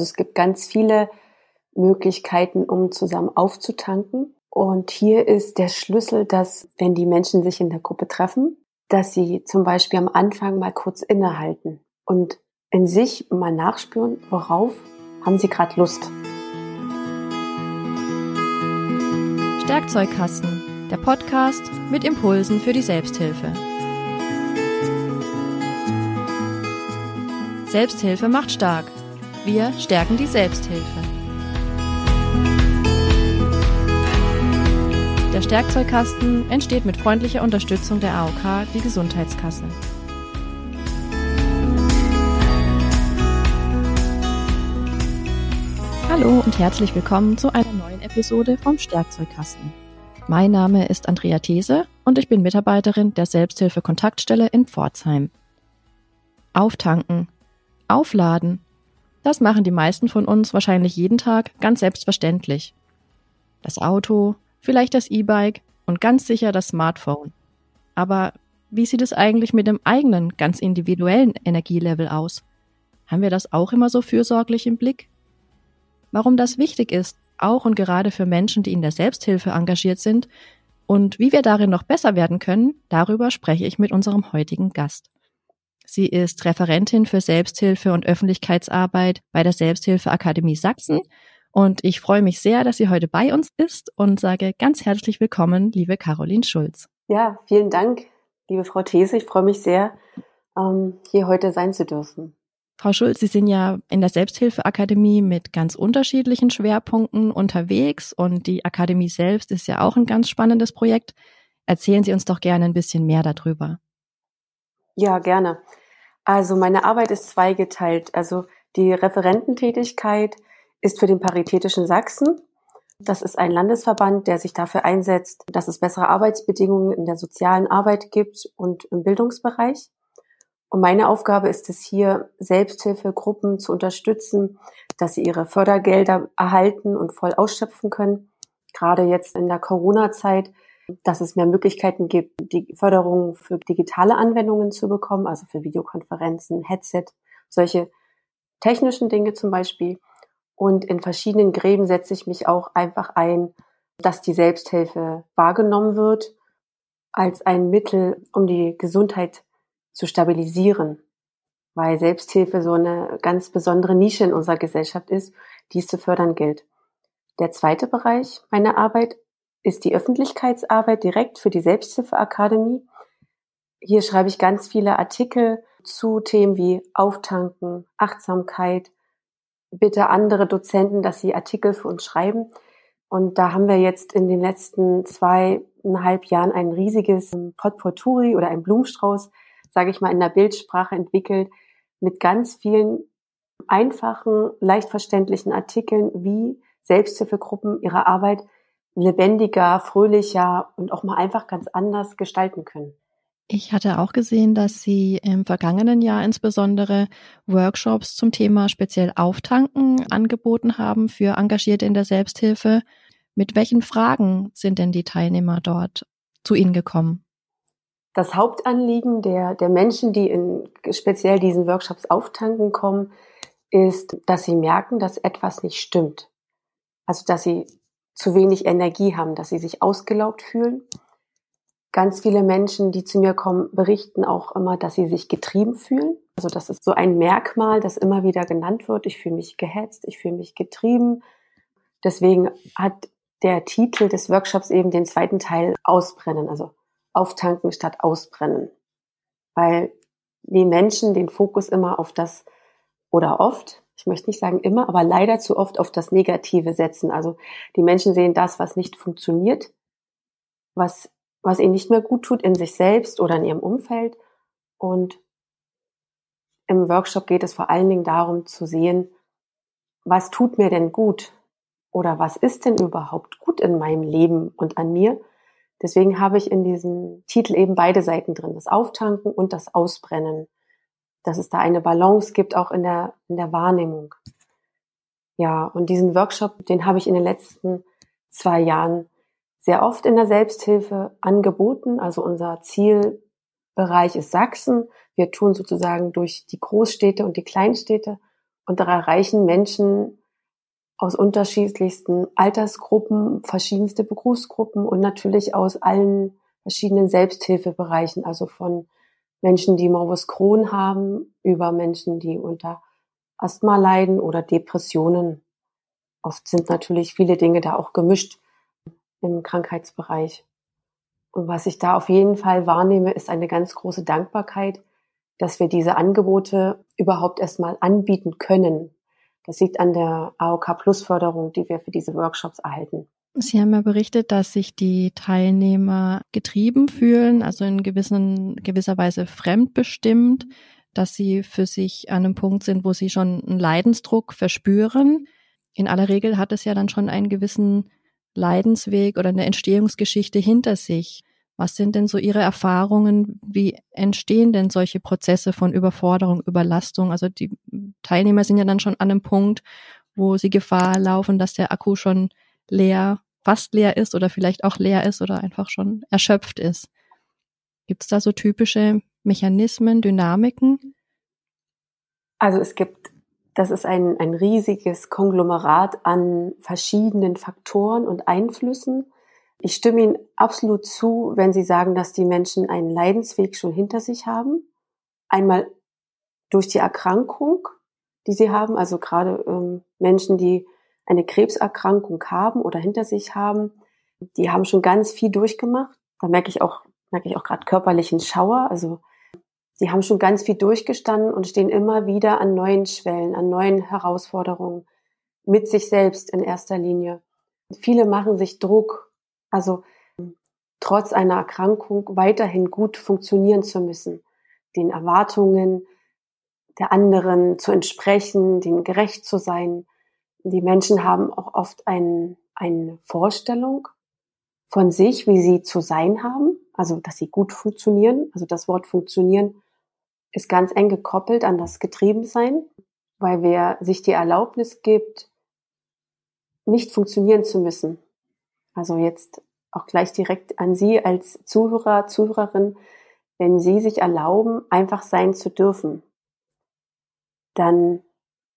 Also es gibt ganz viele Möglichkeiten, um zusammen aufzutanken. Und hier ist der Schlüssel, dass wenn die Menschen sich in der Gruppe treffen, dass sie zum Beispiel am Anfang mal kurz innehalten und in sich mal nachspüren, worauf haben sie gerade Lust. Werkzeugkasten, der Podcast mit Impulsen für die Selbsthilfe. Selbsthilfe macht stark. Wir stärken die Selbsthilfe. Der Stärkzeugkasten entsteht mit freundlicher Unterstützung der AOK, die Gesundheitskasse. Hallo und herzlich willkommen zu einer neuen Episode vom Stärkzeugkasten. Mein Name ist Andrea These und ich bin Mitarbeiterin der Selbsthilfe-Kontaktstelle in Pforzheim. Auftanken, aufladen, das machen die meisten von uns wahrscheinlich jeden Tag ganz selbstverständlich. Das Auto, vielleicht das E-Bike und ganz sicher das Smartphone. Aber wie sieht es eigentlich mit dem eigenen, ganz individuellen Energielevel aus? Haben wir das auch immer so fürsorglich im Blick? warum das wichtig ist, auch und gerade für Menschen, die in der Selbsthilfe engagiert sind und wie wir darin noch besser werden können, darüber spreche ich mit unserem heutigen Gast. Sie ist Referentin für Selbsthilfe und Öffentlichkeitsarbeit bei der Selbsthilfeakademie Sachsen und ich freue mich sehr, dass sie heute bei uns ist und sage ganz herzlich willkommen, liebe Caroline Schulz. Ja, vielen Dank, liebe Frau These. Ich freue mich sehr, ähm, hier heute sein zu dürfen. Frau Schulz, Sie sind ja in der Selbsthilfeakademie mit ganz unterschiedlichen Schwerpunkten unterwegs und die Akademie selbst ist ja auch ein ganz spannendes Projekt. Erzählen Sie uns doch gerne ein bisschen mehr darüber. Ja, gerne. Also meine Arbeit ist zweigeteilt. Also die Referententätigkeit ist für den Paritätischen Sachsen. Das ist ein Landesverband, der sich dafür einsetzt, dass es bessere Arbeitsbedingungen in der sozialen Arbeit gibt und im Bildungsbereich. Und meine Aufgabe ist es hier, Selbsthilfegruppen zu unterstützen, dass sie ihre Fördergelder erhalten und voll ausschöpfen können. Gerade jetzt in der Corona-Zeit, dass es mehr Möglichkeiten gibt, die Förderung für digitale Anwendungen zu bekommen, also für Videokonferenzen, Headset, solche technischen Dinge zum Beispiel. Und in verschiedenen Gräben setze ich mich auch einfach ein, dass die Selbsthilfe wahrgenommen wird als ein Mittel, um die Gesundheit zu stabilisieren, weil Selbsthilfe so eine ganz besondere Nische in unserer Gesellschaft ist, die es zu fördern gilt. Der zweite Bereich meiner Arbeit ist die Öffentlichkeitsarbeit direkt für die Selbsthilfeakademie. Hier schreibe ich ganz viele Artikel zu Themen wie Auftanken, Achtsamkeit, bitte andere Dozenten, dass sie Artikel für uns schreiben. Und da haben wir jetzt in den letzten zweieinhalb Jahren ein riesiges Potpourri oder ein Blumenstrauß sage ich mal, in der Bildsprache entwickelt mit ganz vielen einfachen, leicht verständlichen Artikeln, wie Selbsthilfegruppen ihre Arbeit lebendiger, fröhlicher und auch mal einfach ganz anders gestalten können. Ich hatte auch gesehen, dass Sie im vergangenen Jahr insbesondere Workshops zum Thema speziell Auftanken angeboten haben für Engagierte in der Selbsthilfe. Mit welchen Fragen sind denn die Teilnehmer dort zu Ihnen gekommen? das Hauptanliegen der, der Menschen, die in speziell diesen Workshops auftanken kommen, ist, dass sie merken, dass etwas nicht stimmt. Also, dass sie zu wenig Energie haben, dass sie sich ausgelaugt fühlen. Ganz viele Menschen, die zu mir kommen, berichten auch immer, dass sie sich getrieben fühlen. Also das ist so ein Merkmal, das immer wieder genannt wird. Ich fühle mich gehetzt, ich fühle mich getrieben. Deswegen hat der Titel des Workshops eben den zweiten Teil Ausbrennen, also auftanken statt ausbrennen. Weil die Menschen den Fokus immer auf das oder oft, ich möchte nicht sagen immer, aber leider zu oft auf das Negative setzen. Also die Menschen sehen das, was nicht funktioniert, was, was ihnen nicht mehr gut tut in sich selbst oder in ihrem Umfeld. Und im Workshop geht es vor allen Dingen darum zu sehen, was tut mir denn gut? Oder was ist denn überhaupt gut in meinem Leben und an mir? Deswegen habe ich in diesem Titel eben beide Seiten drin, das Auftanken und das Ausbrennen. Dass es da eine Balance gibt, auch in der, in der Wahrnehmung. Ja, und diesen Workshop, den habe ich in den letzten zwei Jahren sehr oft in der Selbsthilfe angeboten. Also unser Zielbereich ist Sachsen. Wir tun sozusagen durch die Großstädte und die Kleinstädte. Und da erreichen Menschen aus unterschiedlichsten Altersgruppen, verschiedenste Berufsgruppen und natürlich aus allen verschiedenen Selbsthilfebereichen, also von Menschen, die Morbus Crohn haben, über Menschen, die unter Asthma leiden oder Depressionen. Oft sind natürlich viele Dinge da auch gemischt im Krankheitsbereich. Und was ich da auf jeden Fall wahrnehme, ist eine ganz große Dankbarkeit, dass wir diese Angebote überhaupt erstmal anbieten können. Das liegt an der AOK Plus Förderung, die wir für diese Workshops erhalten. Sie haben ja berichtet, dass sich die Teilnehmer getrieben fühlen, also in gewissen, gewisser Weise fremdbestimmt, dass sie für sich an einem Punkt sind, wo sie schon einen Leidensdruck verspüren. In aller Regel hat es ja dann schon einen gewissen Leidensweg oder eine Entstehungsgeschichte hinter sich. Was sind denn so Ihre Erfahrungen? Wie entstehen denn solche Prozesse von Überforderung, Überlastung? Also die Teilnehmer sind ja dann schon an einem Punkt, wo sie Gefahr laufen, dass der Akku schon leer, fast leer ist oder vielleicht auch leer ist oder einfach schon erschöpft ist. Gibt es da so typische Mechanismen, Dynamiken? Also es gibt, das ist ein, ein riesiges Konglomerat an verschiedenen Faktoren und Einflüssen. Ich stimme Ihnen absolut zu, wenn Sie sagen, dass die Menschen einen Leidensweg schon hinter sich haben. Einmal durch die Erkrankung, die sie haben, also gerade ähm, Menschen, die eine Krebserkrankung haben oder hinter sich haben, die haben schon ganz viel durchgemacht. Da merke ich auch, merke ich auch gerade körperlichen Schauer. Also die haben schon ganz viel durchgestanden und stehen immer wieder an neuen Schwellen, an neuen Herausforderungen mit sich selbst in erster Linie. Viele machen sich Druck, also trotz einer Erkrankung weiterhin gut funktionieren zu müssen, den Erwartungen der anderen zu entsprechen, denen gerecht zu sein. Die Menschen haben auch oft ein, eine Vorstellung von sich, wie sie zu sein haben, also dass sie gut funktionieren. Also das Wort funktionieren ist ganz eng gekoppelt an das Getriebensein, weil wer sich die Erlaubnis gibt, nicht funktionieren zu müssen. Also jetzt auch gleich direkt an Sie als Zuhörer, Zuhörerin, wenn Sie sich erlauben, einfach sein zu dürfen, dann,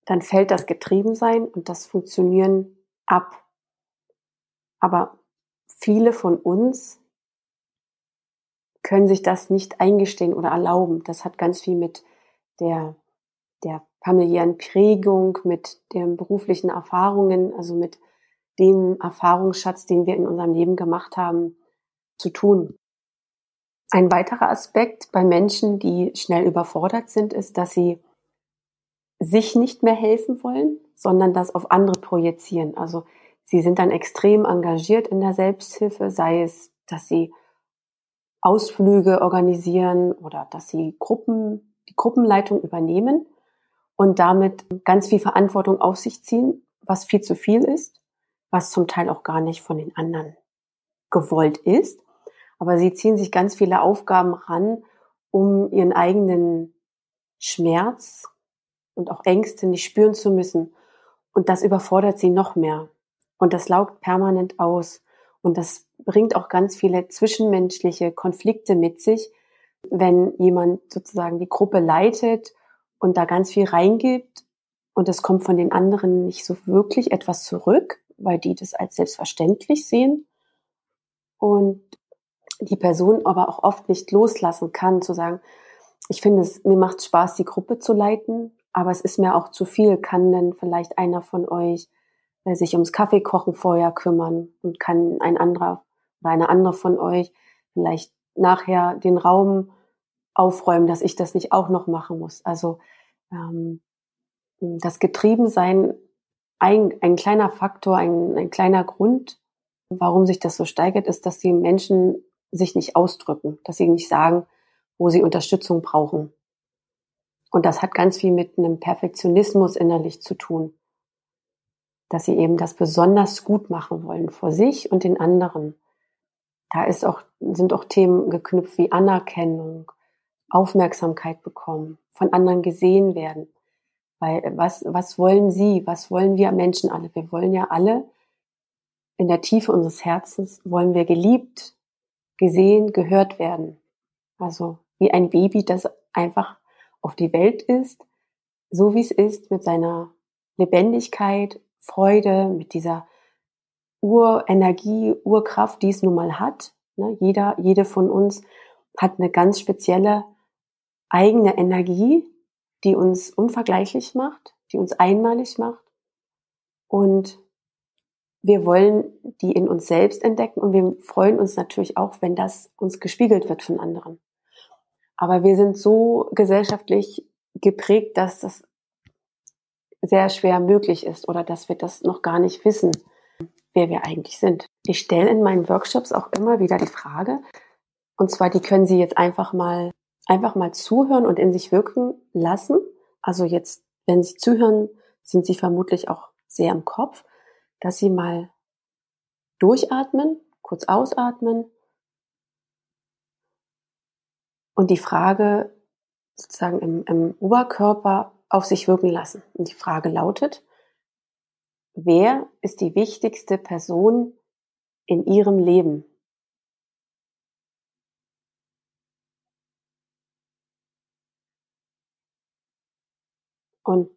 dann fällt das Getriebensein und das Funktionieren ab. Aber viele von uns können sich das nicht eingestehen oder erlauben. Das hat ganz viel mit der, der familiären Prägung, mit den beruflichen Erfahrungen, also mit dem Erfahrungsschatz, den wir in unserem Leben gemacht haben, zu tun. Ein weiterer Aspekt bei Menschen, die schnell überfordert sind, ist, dass sie sich nicht mehr helfen wollen, sondern das auf andere projizieren. Also sie sind dann extrem engagiert in der Selbsthilfe, sei es, dass sie Ausflüge organisieren oder dass sie Gruppen, die Gruppenleitung übernehmen und damit ganz viel Verantwortung auf sich ziehen, was viel zu viel ist, was zum Teil auch gar nicht von den anderen gewollt ist. Aber sie ziehen sich ganz viele Aufgaben ran, um ihren eigenen Schmerz und auch Ängste nicht spüren zu müssen. Und das überfordert sie noch mehr. Und das laugt permanent aus. Und das bringt auch ganz viele zwischenmenschliche Konflikte mit sich, wenn jemand sozusagen die Gruppe leitet und da ganz viel reingibt und es kommt von den anderen nicht so wirklich etwas zurück, weil die das als selbstverständlich sehen und die Person aber auch oft nicht loslassen kann, zu sagen, ich finde es, mir macht Spaß, die Gruppe zu leiten, aber es ist mir auch zu viel. Kann denn vielleicht einer von euch äh, sich ums Kaffeekochen vorher kümmern und kann ein anderer oder eine andere von euch vielleicht nachher den Raum aufräumen, dass ich das nicht auch noch machen muss. Also ähm, das Getriebensein, ein, ein kleiner Faktor, ein, ein kleiner Grund, warum sich das so steigert, ist, dass die Menschen sich nicht ausdrücken, dass sie nicht sagen, wo sie Unterstützung brauchen. Und das hat ganz viel mit einem Perfektionismus innerlich zu tun. Dass sie eben das besonders gut machen wollen vor sich und den anderen. Da ist auch, sind auch Themen geknüpft wie Anerkennung, Aufmerksamkeit bekommen, von anderen gesehen werden. Weil was, was wollen Sie? Was wollen wir Menschen alle? Wir wollen ja alle in der Tiefe unseres Herzens wollen wir geliebt, gesehen, gehört werden. Also wie ein Baby, das einfach auf die Welt ist, so wie es ist, mit seiner Lebendigkeit, Freude, mit dieser Urenergie, Urkraft, die es nun mal hat. Ne? Jeder, jede von uns hat eine ganz spezielle eigene Energie, die uns unvergleichlich macht, die uns einmalig macht. Und wir wollen die in uns selbst entdecken und wir freuen uns natürlich auch, wenn das uns gespiegelt wird von anderen. Aber wir sind so gesellschaftlich geprägt, dass das sehr schwer möglich ist oder dass wir das noch gar nicht wissen, wer wir eigentlich sind. Ich stelle in meinen Workshops auch immer wieder die Frage, und zwar die können Sie jetzt einfach mal, einfach mal zuhören und in sich wirken lassen. Also jetzt, wenn Sie zuhören, sind Sie vermutlich auch sehr im Kopf dass Sie mal durchatmen, kurz ausatmen und die Frage sozusagen im, im Oberkörper auf sich wirken lassen. Und die Frage lautet, wer ist die wichtigste Person in Ihrem Leben? Und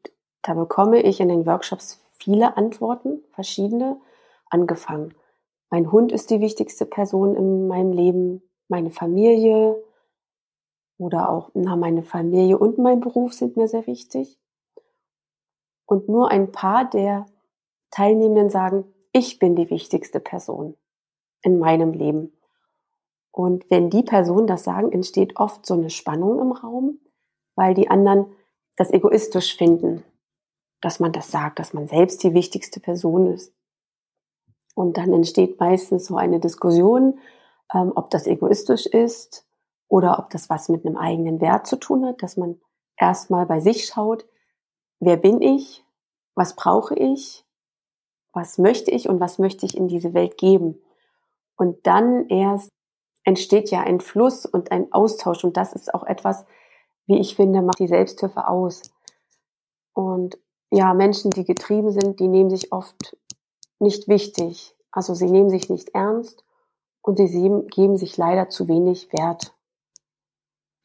da bekomme ich in den Workshops viele Antworten, verschiedene, angefangen. Mein Hund ist die wichtigste Person in meinem Leben, meine Familie oder auch na, meine Familie und mein Beruf sind mir sehr wichtig. Und nur ein paar der Teilnehmenden sagen, ich bin die wichtigste Person in meinem Leben. Und wenn die Personen das sagen, entsteht oft so eine Spannung im Raum, weil die anderen das egoistisch finden dass man das sagt, dass man selbst die wichtigste Person ist. Und dann entsteht meistens so eine Diskussion, ähm, ob das egoistisch ist oder ob das was mit einem eigenen Wert zu tun hat, dass man erstmal bei sich schaut, wer bin ich, was brauche ich, was möchte ich und was möchte ich in diese Welt geben. Und dann erst entsteht ja ein Fluss und ein Austausch und das ist auch etwas, wie ich finde, macht die Selbsthilfe aus. Und ja, Menschen, die getrieben sind, die nehmen sich oft nicht wichtig. Also sie nehmen sich nicht ernst und sie geben sich leider zu wenig Wert.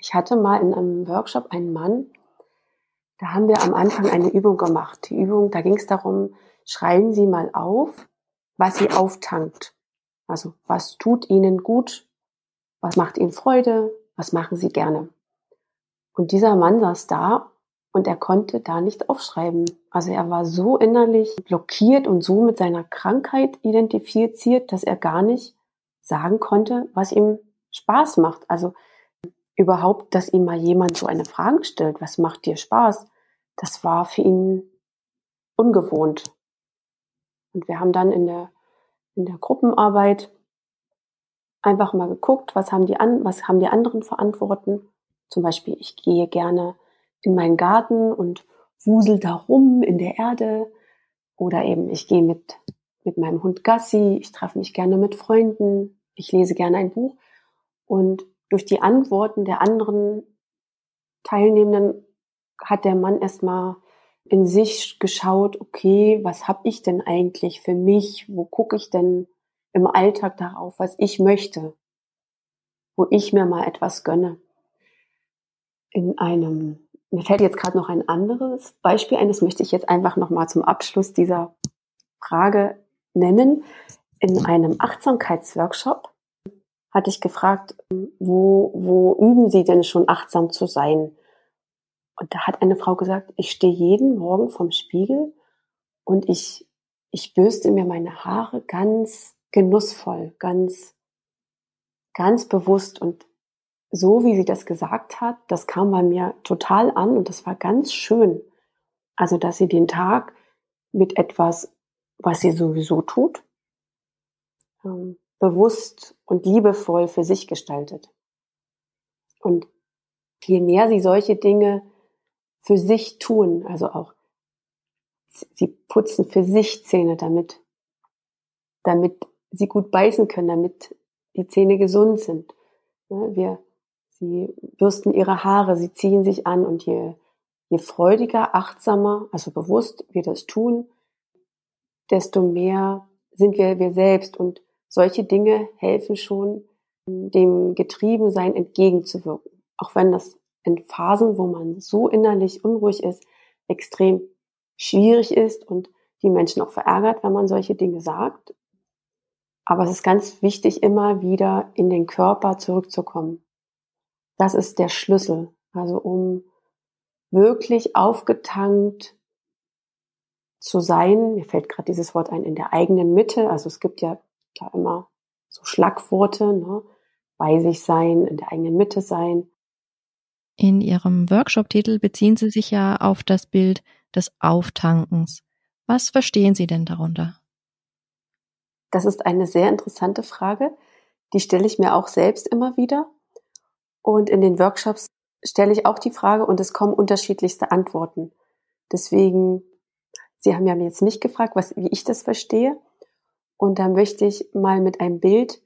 Ich hatte mal in einem Workshop einen Mann, da haben wir am Anfang eine Übung gemacht. Die Übung, da ging es darum, schreiben Sie mal auf, was Sie auftankt. Also was tut Ihnen gut, was macht Ihnen Freude, was machen Sie gerne. Und dieser Mann saß da und er konnte da nichts aufschreiben. Also er war so innerlich blockiert und so mit seiner Krankheit identifiziert, dass er gar nicht sagen konnte, was ihm Spaß macht. Also überhaupt, dass ihm mal jemand so eine Frage stellt, was macht dir Spaß? Das war für ihn ungewohnt. Und wir haben dann in der, in der Gruppenarbeit einfach mal geguckt, was haben die an, was haben die anderen verantworten. Zum Beispiel, ich gehe gerne in meinen Garten und wusel da rum in der Erde. Oder eben, ich gehe mit, mit meinem Hund Gassi, ich treffe mich gerne mit Freunden, ich lese gerne ein Buch. Und durch die Antworten der anderen Teilnehmenden hat der Mann erstmal in sich geschaut, okay, was habe ich denn eigentlich für mich? Wo gucke ich denn im Alltag darauf, was ich möchte? Wo ich mir mal etwas gönne. In einem mir fällt jetzt gerade noch ein anderes Beispiel ein, das möchte ich jetzt einfach nochmal zum Abschluss dieser Frage nennen. In einem Achtsamkeitsworkshop hatte ich gefragt, wo, wo üben Sie denn schon achtsam zu sein? Und da hat eine Frau gesagt, ich stehe jeden Morgen vorm Spiegel und ich, ich bürste mir meine Haare ganz genussvoll, ganz, ganz bewusst und so wie sie das gesagt hat, das kam bei mir total an und das war ganz schön. Also, dass sie den Tag mit etwas, was sie sowieso tut, ähm, bewusst und liebevoll für sich gestaltet. Und je mehr sie solche Dinge für sich tun, also auch sie putzen für sich Zähne, damit, damit sie gut beißen können, damit die Zähne gesund sind. Wir Sie bürsten ihre Haare, sie ziehen sich an und je, je freudiger, achtsamer, also bewusst wir das tun, desto mehr sind wir wir selbst und solche Dinge helfen schon, dem Getriebensein entgegenzuwirken. Auch wenn das in Phasen, wo man so innerlich unruhig ist, extrem schwierig ist und die Menschen auch verärgert, wenn man solche Dinge sagt. Aber es ist ganz wichtig, immer wieder in den Körper zurückzukommen. Das ist der Schlüssel. Also um wirklich aufgetankt zu sein, mir fällt gerade dieses Wort ein, in der eigenen Mitte. Also es gibt ja da immer so Schlagworte, ne? bei sich sein, in der eigenen Mitte sein. In Ihrem Workshop-Titel beziehen Sie sich ja auf das Bild des Auftankens. Was verstehen Sie denn darunter? Das ist eine sehr interessante Frage. Die stelle ich mir auch selbst immer wieder. Und in den Workshops stelle ich auch die Frage und es kommen unterschiedlichste Antworten. Deswegen, Sie haben ja mir jetzt nicht gefragt, was, wie ich das verstehe. Und da möchte ich mal mit einem Bild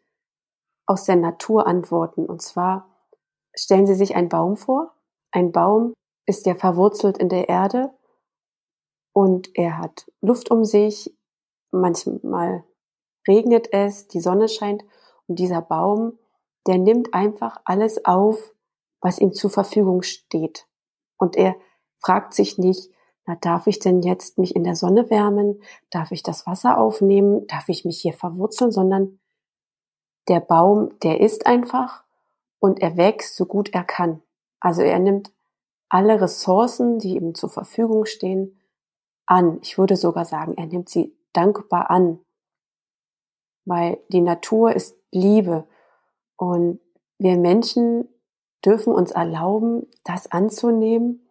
aus der Natur antworten. Und zwar stellen Sie sich einen Baum vor. Ein Baum ist ja verwurzelt in der Erde und er hat Luft um sich. Manchmal regnet es, die Sonne scheint und dieser Baum, der nimmt einfach alles auf, was ihm zur Verfügung steht. Und er fragt sich nicht, na, darf ich denn jetzt mich in der Sonne wärmen? Darf ich das Wasser aufnehmen? Darf ich mich hier verwurzeln? Sondern der Baum, der ist einfach und er wächst so gut er kann. Also er nimmt alle Ressourcen, die ihm zur Verfügung stehen, an. Ich würde sogar sagen, er nimmt sie dankbar an weil die Natur ist Liebe und wir Menschen dürfen uns erlauben, das anzunehmen,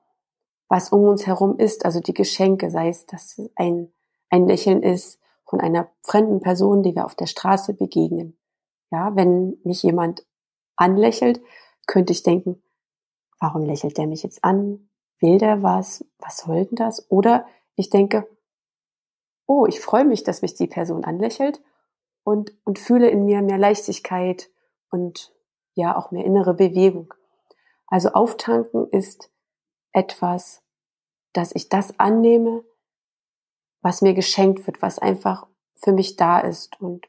was um uns herum ist, also die Geschenke, sei es, dass ein, ein Lächeln ist von einer fremden Person, die wir auf der Straße begegnen. Ja, wenn mich jemand anlächelt, könnte ich denken, warum lächelt der mich jetzt an? Will der was? Was soll denn das? Oder ich denke, oh, ich freue mich, dass mich die Person anlächelt und, und fühle in mir mehr Leichtigkeit und ja auch mehr innere Bewegung. Also auftanken ist etwas, dass ich das annehme, was mir geschenkt wird, was einfach für mich da ist. Und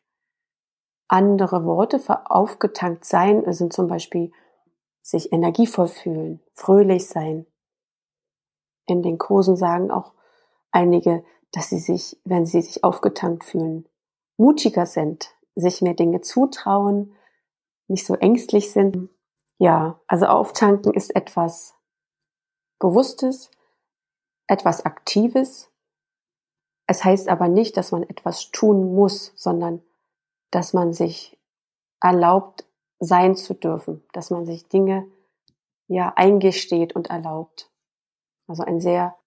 andere Worte für aufgetankt sein sind zum Beispiel sich energievoll fühlen, fröhlich sein. In den Kursen sagen auch einige, dass sie sich, wenn sie sich aufgetankt fühlen, mutiger sind, sich mehr Dinge zutrauen, nicht so ängstlich sind. Ja, also auftanken ist etwas Bewusstes, etwas Aktives. Es heißt aber nicht, dass man etwas tun muss, sondern dass man sich erlaubt, sein zu dürfen, dass man sich Dinge ja eingesteht und erlaubt. Also ein sehr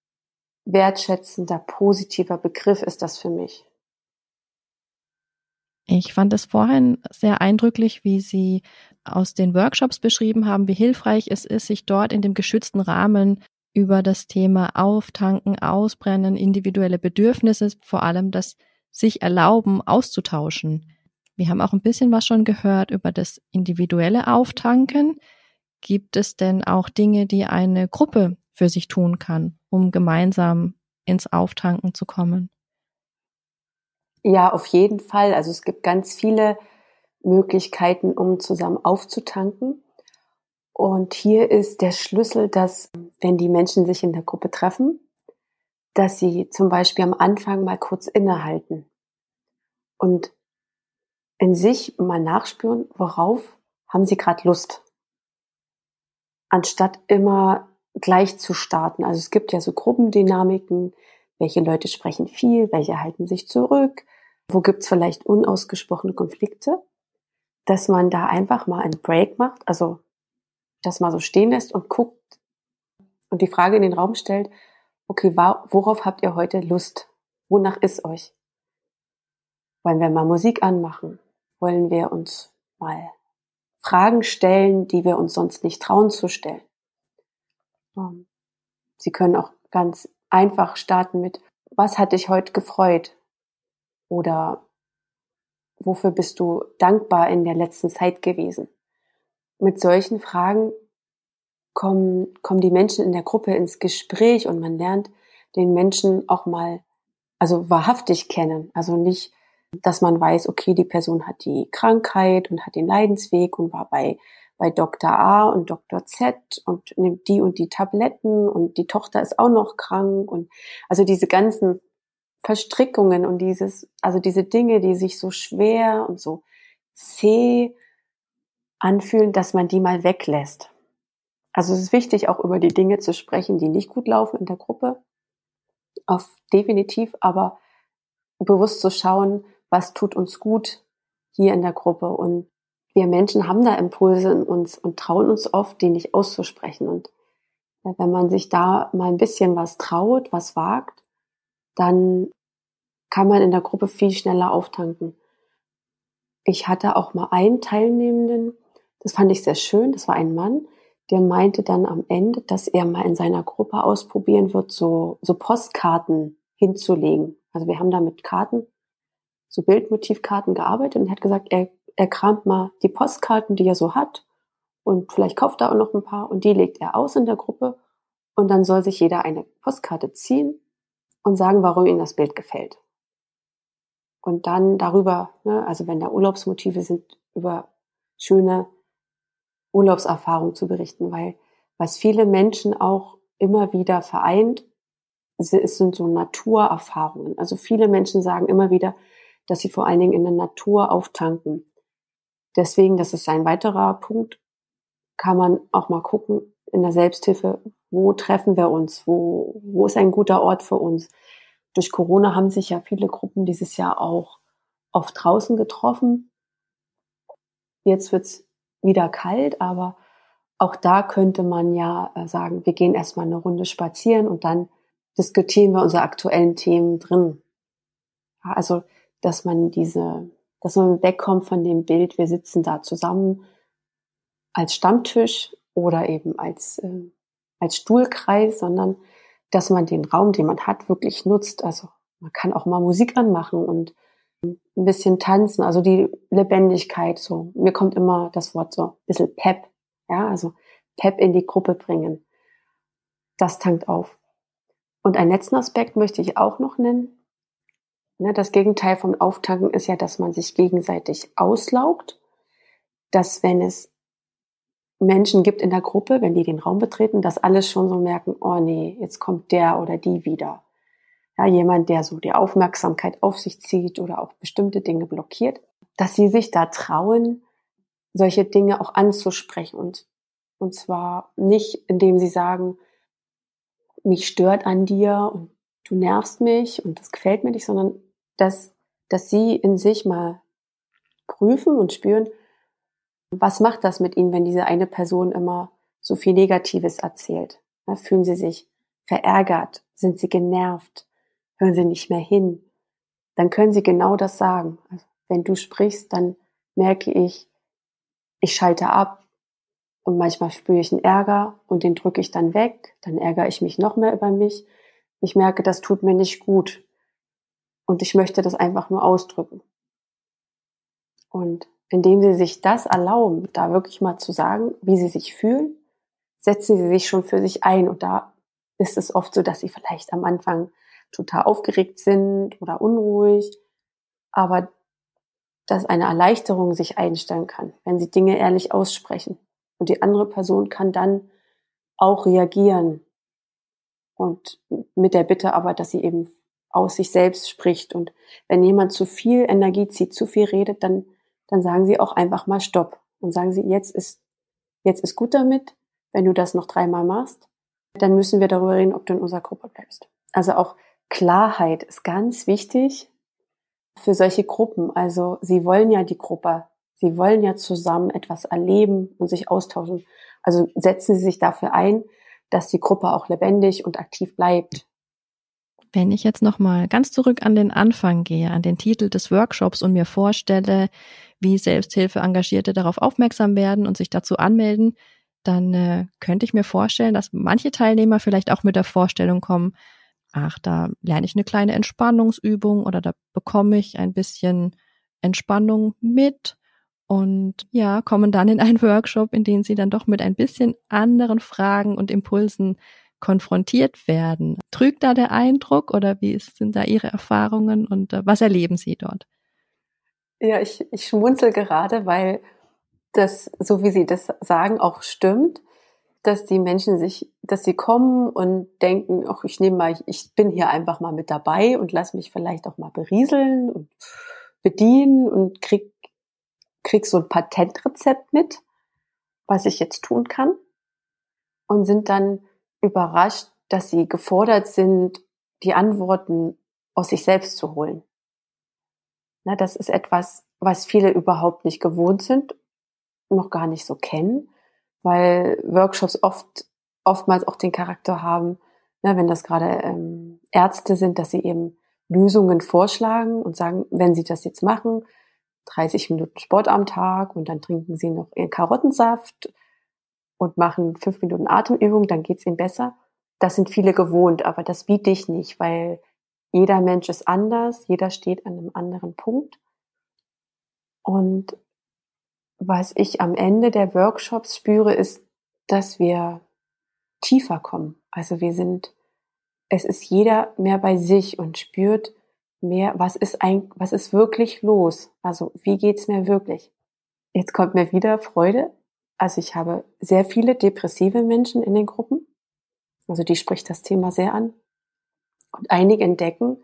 wertschätzender, positiver Begriff ist das für mich. Ich fand es vorhin sehr eindrücklich, wie Sie aus den Workshops beschrieben haben, wie hilfreich es ist, sich dort in dem geschützten Rahmen über das Thema Auftanken, Ausbrennen, individuelle Bedürfnisse, vor allem das sich erlauben, auszutauschen. Wir haben auch ein bisschen was schon gehört über das individuelle Auftanken. Gibt es denn auch Dinge, die eine Gruppe für sich tun kann, um gemeinsam ins Auftanken zu kommen? Ja, auf jeden Fall. Also es gibt ganz viele Möglichkeiten, um zusammen aufzutanken. Und hier ist der Schlüssel, dass wenn die Menschen sich in der Gruppe treffen, dass sie zum Beispiel am Anfang mal kurz innehalten und in sich mal nachspüren, worauf haben sie gerade Lust, anstatt immer gleich zu starten. Also es gibt ja so Gruppendynamiken, welche Leute sprechen viel, welche halten sich zurück, wo gibt's vielleicht unausgesprochene Konflikte, dass man da einfach mal einen Break macht, also das mal so stehen lässt und guckt und die Frage in den Raum stellt, okay, worauf habt ihr heute Lust? Wonach ist euch? Wollen wir mal Musik anmachen? Wollen wir uns mal Fragen stellen, die wir uns sonst nicht trauen zu stellen? Ähm, Sie können auch ganz einfach starten mit, was hat dich heute gefreut? Oder wofür bist du dankbar in der letzten Zeit gewesen? Mit solchen Fragen kommen, kommen die Menschen in der Gruppe ins Gespräch und man lernt den Menschen auch mal, also wahrhaftig kennen. Also nicht, dass man weiß, okay, die Person hat die Krankheit und hat den Leidensweg und war bei bei Dr. A und Dr. Z und nimmt die und die Tabletten und die Tochter ist auch noch krank und also diese ganzen Verstrickungen und dieses, also diese Dinge, die sich so schwer und so zäh anfühlen, dass man die mal weglässt. Also es ist wichtig, auch über die Dinge zu sprechen, die nicht gut laufen in der Gruppe. Auf definitiv, aber bewusst zu schauen, was tut uns gut hier in der Gruppe. Und wir Menschen haben da Impulse in uns und trauen uns oft, die nicht auszusprechen. Und wenn man sich da mal ein bisschen was traut, was wagt, dann kann man in der Gruppe viel schneller auftanken. Ich hatte auch mal einen Teilnehmenden, das fand ich sehr schön, das war ein Mann, der meinte dann am Ende, dass er mal in seiner Gruppe ausprobieren wird, so, so Postkarten hinzulegen. Also wir haben da mit Karten, so Bildmotivkarten gearbeitet und er hat gesagt, er, er kramt mal die Postkarten, die er so hat und vielleicht kauft er auch noch ein paar und die legt er aus in der Gruppe und dann soll sich jeder eine Postkarte ziehen und sagen, warum ihm das Bild gefällt. Und dann darüber, ne, also wenn da Urlaubsmotive sind, über schöne Urlaubserfahrung zu berichten, weil was viele Menschen auch immer wieder vereint, es sind so Naturerfahrungen. Also viele Menschen sagen immer wieder, dass sie vor allen Dingen in der Natur auftanken. Deswegen, das ist ein weiterer Punkt, kann man auch mal gucken in der Selbsthilfe, wo treffen wir uns, wo, wo ist ein guter Ort für uns. Durch Corona haben sich ja viele Gruppen dieses Jahr auch oft draußen getroffen. Jetzt wird's wieder kalt, aber auch da könnte man ja äh, sagen, wir gehen erstmal eine Runde spazieren und dann diskutieren wir unsere aktuellen Themen drin. Also, dass man diese, dass man wegkommt von dem Bild, wir sitzen da zusammen als Stammtisch oder eben als, äh, als Stuhlkreis, sondern dass man den Raum, den man hat, wirklich nutzt. Also man kann auch mal Musik anmachen und ein bisschen tanzen, also die Lebendigkeit so. Mir kommt immer das Wort so ein bisschen Pep, ja, also Pep in die Gruppe bringen. Das tankt auf. Und einen letzten Aspekt möchte ich auch noch nennen. Ne, das Gegenteil vom Auftanken ist ja, dass man sich gegenseitig auslaugt, dass wenn es Menschen gibt in der Gruppe, wenn die den Raum betreten, dass alle schon so merken, oh nee, jetzt kommt der oder die wieder. Ja, jemand, der so die Aufmerksamkeit auf sich zieht oder auch bestimmte Dinge blockiert, dass sie sich da trauen, solche Dinge auch anzusprechen. Und, und zwar nicht, indem sie sagen, mich stört an dir und du nervst mich und das gefällt mir nicht, sondern dass, dass sie in sich mal prüfen und spüren, was macht das mit ihnen, wenn diese eine Person immer so viel Negatives erzählt? fühlen sie sich verärgert? Sind sie genervt? hören Sie nicht mehr hin, dann können Sie genau das sagen. Also wenn du sprichst, dann merke ich, ich schalte ab und manchmal spüre ich einen Ärger und den drücke ich dann weg, dann ärgere ich mich noch mehr über mich. Ich merke, das tut mir nicht gut und ich möchte das einfach nur ausdrücken. Und indem Sie sich das erlauben, da wirklich mal zu sagen, wie Sie sich fühlen, setzen Sie sich schon für sich ein und da ist es oft so, dass Sie vielleicht am Anfang total aufgeregt sind oder unruhig, aber dass eine Erleichterung sich einstellen kann, wenn sie Dinge ehrlich aussprechen. Und die andere Person kann dann auch reagieren. Und mit der Bitte aber, dass sie eben aus sich selbst spricht. Und wenn jemand zu viel Energie zieht, zu viel redet, dann, dann sagen sie auch einfach mal Stopp. Und sagen sie, jetzt ist, jetzt ist gut damit. Wenn du das noch dreimal machst, dann müssen wir darüber reden, ob du in unserer Gruppe bleibst. Also auch Klarheit ist ganz wichtig für solche Gruppen. Also sie wollen ja die Gruppe, sie wollen ja zusammen etwas erleben und sich austauschen. Also setzen Sie sich dafür ein, dass die Gruppe auch lebendig und aktiv bleibt. Wenn ich jetzt noch mal ganz zurück an den Anfang gehe, an den Titel des Workshops und mir vorstelle, wie Selbsthilfe-Engagierte darauf aufmerksam werden und sich dazu anmelden, dann äh, könnte ich mir vorstellen, dass manche Teilnehmer vielleicht auch mit der Vorstellung kommen, ach, da lerne ich eine kleine Entspannungsübung oder da bekomme ich ein bisschen Entspannung mit und ja, kommen dann in einen Workshop, in dem sie dann doch mit ein bisschen anderen Fragen und Impulsen konfrontiert werden. Trügt da der Eindruck oder wie sind da Ihre Erfahrungen und äh, was erleben Sie dort? Ja, ich, ich schmunzel gerade, weil das, so wie Sie das sagen, auch stimmt, dass die Menschen sich, dass sie kommen und denken, ach, ich nehme mal, ich bin hier einfach mal mit dabei und lass mich vielleicht auch mal berieseln und bedienen und krieg, krieg so ein Patentrezept mit, was ich jetzt tun kann und sind dann überrascht, dass sie gefordert sind, die Antworten aus sich selbst zu holen. Na, das ist etwas, was viele überhaupt nicht gewohnt sind, noch gar nicht so kennen, weil Workshops oft oftmals auch den Charakter haben, na, wenn das gerade ähm, Ärzte sind, dass sie eben Lösungen vorschlagen und sagen, wenn sie das jetzt machen, 30 Minuten Sport am Tag und dann trinken sie noch ihren Karottensaft und machen fünf Minuten Atemübung, dann geht's ihnen besser. Das sind viele gewohnt, aber das biete ich nicht, weil jeder Mensch ist anders, jeder steht an einem anderen Punkt. Und was ich am Ende der Workshops spüre, ist, dass wir tiefer kommen. Also wir sind, es ist jeder mehr bei sich und spürt mehr, was ist ein, was ist wirklich los? Also wie geht's mir wirklich? Jetzt kommt mir wieder Freude. Also ich habe sehr viele depressive Menschen in den Gruppen. Also die spricht das Thema sehr an. Und einige entdecken,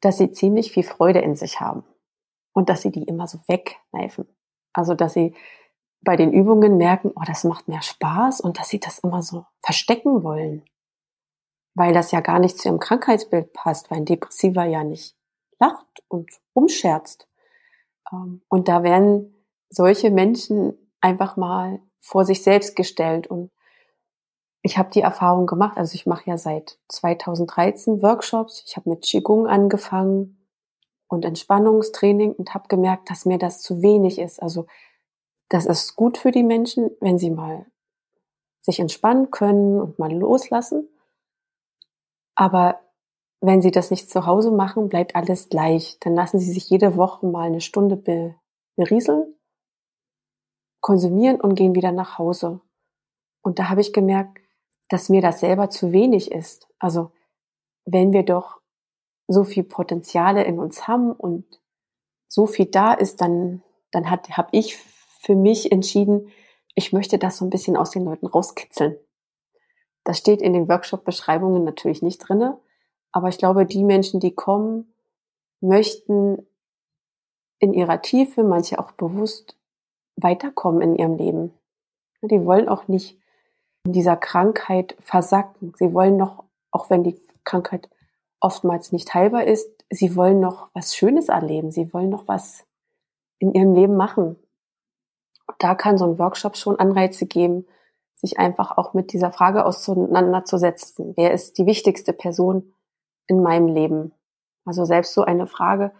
dass sie ziemlich viel Freude in sich haben und dass sie die immer so wegkneifen. Also dass sie bei den Übungen merken, oh, das macht mehr Spaß und dass sie das immer so verstecken wollen. Weil das ja gar nicht zu ihrem Krankheitsbild passt, weil ein Depressiver ja nicht lacht und umscherzt. Ähm, und da werden solche Menschen einfach mal vor sich selbst gestellt und ich habe die Erfahrung gemacht, also ich mache ja seit 2013 Workshops, ich habe mit Qigong angefangen und Entspannungstraining und habe gemerkt, dass mir das zu wenig ist. Also das ist gut für die Menschen, wenn sie mal sich entspannen können und mal loslassen. Aber wenn sie das nicht zu Hause machen, bleibt alles gleich. Dann lassen sie sich jede Woche mal eine Stunde berieseln, konsumieren und gehen wieder nach Hause. Und da habe ich gemerkt, dass mir das selber zu wenig ist. Also wenn wir doch so viel Potenziale in uns haben und so viel da ist, dann dann hat habe ich für mich entschieden, ich möchte das so ein bisschen aus den Leuten rauskitzeln. Das steht in den Workshop-Beschreibungen natürlich nicht drinne, aber ich glaube, die Menschen, die kommen, möchten in ihrer Tiefe, manche auch bewusst weiterkommen in ihrem Leben. Die wollen auch nicht in dieser Krankheit versacken. Sie wollen noch, auch wenn die Krankheit oftmals nicht heilbar ist, sie wollen noch was Schönes erleben. Sie wollen noch was in ihrem Leben machen. Da kann so ein Workshop schon Anreize geben, sich einfach auch mit dieser Frage auseinanderzusetzen. Wer ist die wichtigste Person in meinem Leben? Also selbst so eine Frage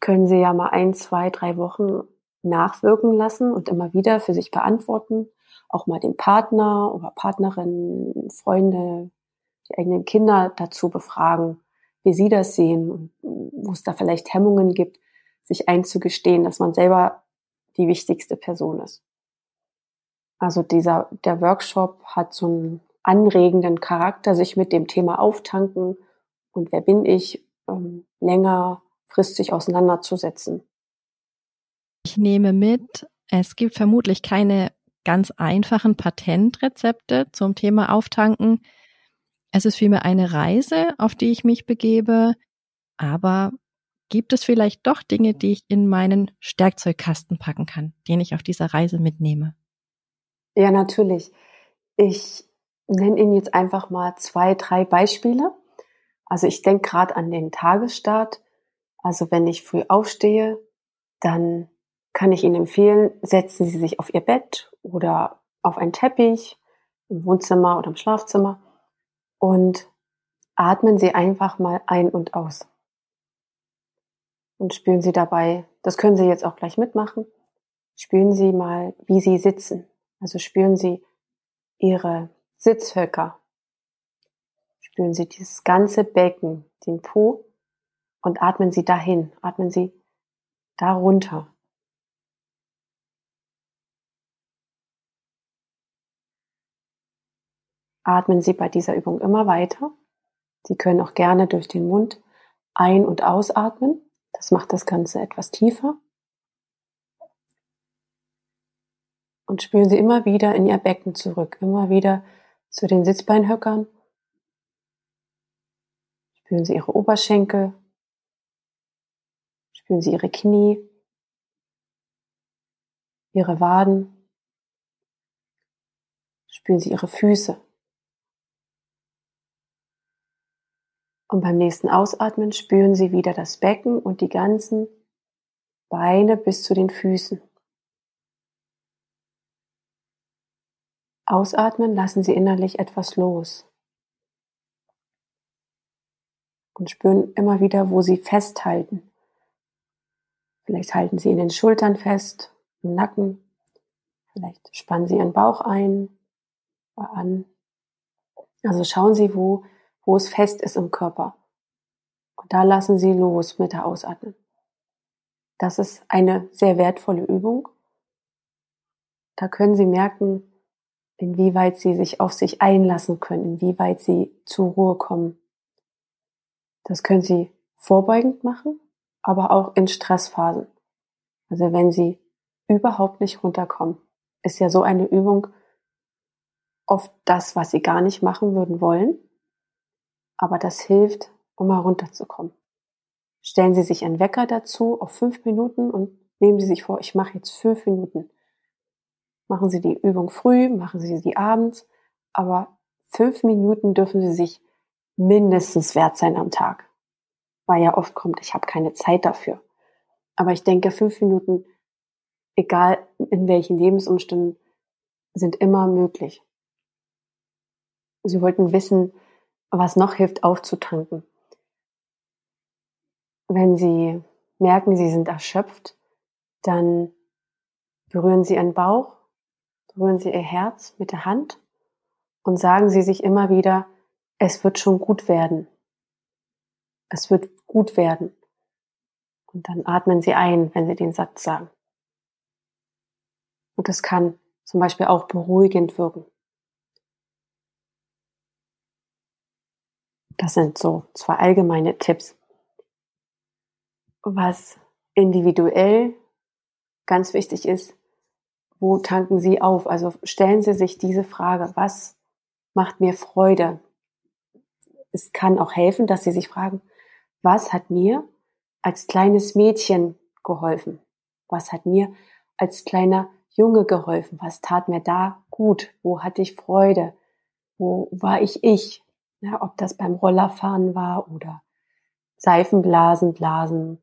können Sie ja mal ein, zwei, drei Wochen nachwirken lassen und immer wieder für sich beantworten auch mal den Partner oder Partnerin, Freunde, die eigenen Kinder dazu befragen, wie sie das sehen und wo es da vielleicht Hemmungen gibt, sich einzugestehen, dass man selber die wichtigste Person ist. Also dieser, der Workshop hat so einen anregenden Charakter, sich mit dem Thema auftanken und wer bin ich, ähm, längerfristig auseinanderzusetzen. Nehme mit, es gibt vermutlich keine ganz einfachen Patentrezepte zum Thema Auftanken. Es ist vielmehr eine Reise, auf die ich mich begebe. Aber gibt es vielleicht doch Dinge, die ich in meinen Stärkzeugkasten packen kann, den ich auf dieser Reise mitnehme? Ja, natürlich. Ich nenne Ihnen jetzt einfach mal zwei, drei Beispiele. Also ich denke gerade an den Tagesstart. Also wenn ich früh aufstehe, dann kann ich Ihnen empfehlen, setzen Sie sich auf Ihr Bett oder auf einen Teppich im Wohnzimmer oder im Schlafzimmer und atmen Sie einfach mal ein und aus. Und spüren Sie dabei, das können Sie jetzt auch gleich mitmachen, spüren Sie mal, wie Sie sitzen. Also spüren Sie Ihre Sitzhöcker. Spüren Sie dieses ganze Becken, den Po und atmen Sie dahin, atmen Sie darunter. Atmen Sie bei dieser Übung immer weiter. Sie können auch gerne durch den Mund ein- und ausatmen. Das macht das Ganze etwas tiefer. Und spüren Sie immer wieder in Ihr Becken zurück, immer wieder zu den Sitzbeinhöckern. Spüren Sie Ihre Oberschenkel. Spüren Sie Ihre Knie, Ihre Waden. Spüren Sie Ihre Füße. Und beim nächsten Ausatmen spüren Sie wieder das Becken und die ganzen Beine bis zu den Füßen. Ausatmen lassen Sie innerlich etwas los. Und spüren immer wieder, wo Sie festhalten. Vielleicht halten Sie in den Schultern fest, im Nacken. Vielleicht spannen Sie Ihren Bauch ein oder an. Also schauen Sie, wo wo es fest ist im Körper. Und da lassen Sie los mit der Ausatmen. Das ist eine sehr wertvolle Übung. Da können Sie merken, inwieweit Sie sich auf sich einlassen können, inwieweit Sie zur Ruhe kommen. Das können Sie vorbeugend machen, aber auch in Stressphasen. Also wenn Sie überhaupt nicht runterkommen, ist ja so eine Übung oft das, was Sie gar nicht machen würden wollen. Aber das hilft, um mal runterzukommen. Stellen Sie sich einen Wecker dazu auf fünf Minuten und nehmen Sie sich vor, ich mache jetzt fünf Minuten. Machen Sie die Übung früh, machen Sie die abends, aber fünf Minuten dürfen Sie sich mindestens wert sein am Tag. Weil ja oft kommt, ich habe keine Zeit dafür. Aber ich denke, fünf Minuten, egal in welchen Lebensumständen, sind immer möglich. Sie wollten wissen, was noch hilft, aufzutanken. Wenn Sie merken, Sie sind erschöpft, dann berühren Sie Ihren Bauch, berühren Sie Ihr Herz mit der Hand und sagen Sie sich immer wieder, es wird schon gut werden. Es wird gut werden. Und dann atmen Sie ein, wenn Sie den Satz sagen. Und das kann zum Beispiel auch beruhigend wirken. Das sind so zwei allgemeine Tipps. Was individuell ganz wichtig ist, wo tanken Sie auf? Also stellen Sie sich diese Frage, was macht mir Freude? Es kann auch helfen, dass Sie sich fragen, was hat mir als kleines Mädchen geholfen? Was hat mir als kleiner Junge geholfen? Was tat mir da gut? Wo hatte ich Freude? Wo war ich ich? Ja, ob das beim Rollerfahren war oder Seifenblasen, Blasen,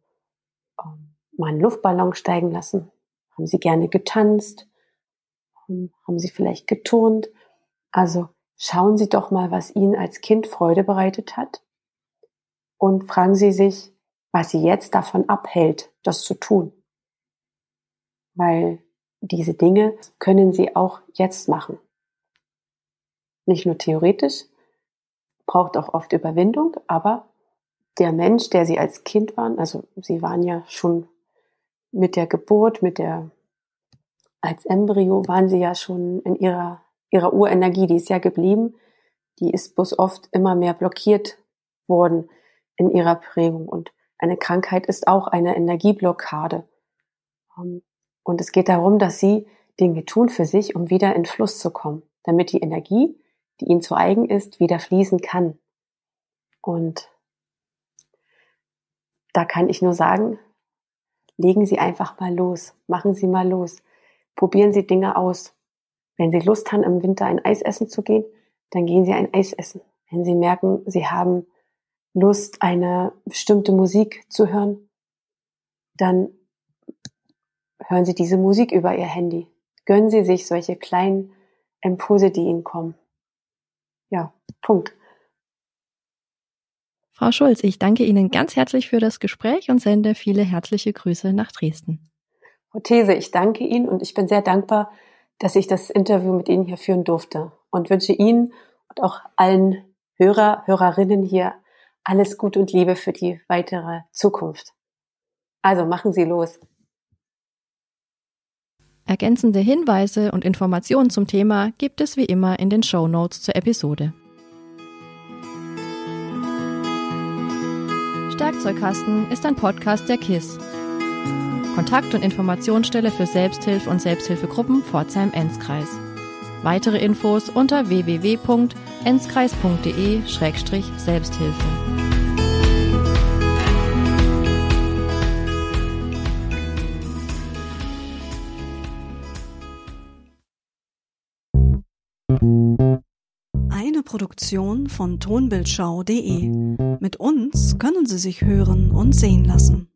ähm, mal einen Luftballon steigen lassen. Haben Sie gerne getanzt? Ähm, haben Sie vielleicht geturnt? Also schauen Sie doch mal, was Ihnen als Kind Freude bereitet hat und fragen Sie sich, was Sie jetzt davon abhält, das zu tun. Weil diese Dinge können Sie auch jetzt machen. Nicht nur theoretisch, braucht auch oft Überwindung, aber der Mensch, der sie als Kind waren, also sie waren ja schon mit der Geburt, mit der, als Embryo waren sie ja schon in ihrer, ihrer Urenergie, die ist ja geblieben, die ist bloß oft immer mehr blockiert worden in ihrer Prägung und eine Krankheit ist auch eine Energieblockade. Ähm, und es geht darum, dass sie Dinge tun für sich, um wieder in Fluss zu kommen, damit die Energie, die ihnen zu eigen ist, wieder fließen kann. Und da kann ich nur sagen, legen Sie einfach mal los, machen Sie mal los, probieren Sie Dinge aus. Wenn Sie Lust haben, im Winter ein Eis essen zu gehen, dann gehen Sie ein Eis essen. Wenn Sie merken, Sie haben Lust, eine bestimmte Musik zu hören, dann hören Sie diese Musik über Ihr Handy. Gönnen Sie sich solche kleinen Impulse, die Ihnen kommen. Ja, Punkt. Frau Schulz, ich danke Ihnen ganz herzlich für das Gespräch und sende viele herzliche Grüße nach Dresden. Frau These, ich danke Ihnen und ich bin sehr dankbar, dass ich das Interview mit Ihnen hier führen durfte und wünsche Ihnen und auch allen Hörer, Hörerinnen hier alles Gut und Liebe für die weitere Zukunft. Also machen Sie los. Ergänzende Hinweise und Informationen zum Thema gibt es wie immer in den Show Notes zur Episode. Werkzeugkasten ist ein Podcast der KISS. Kontakt- und Informationsstelle für Selbsthilfe und Selbsthilfegruppen Pforzheim-Enzkreis. Weitere Infos unter www.enzkreis.de-selbsthilfe. Produktion von tonbildschau.de. Mit uns können Sie sich hören und sehen lassen.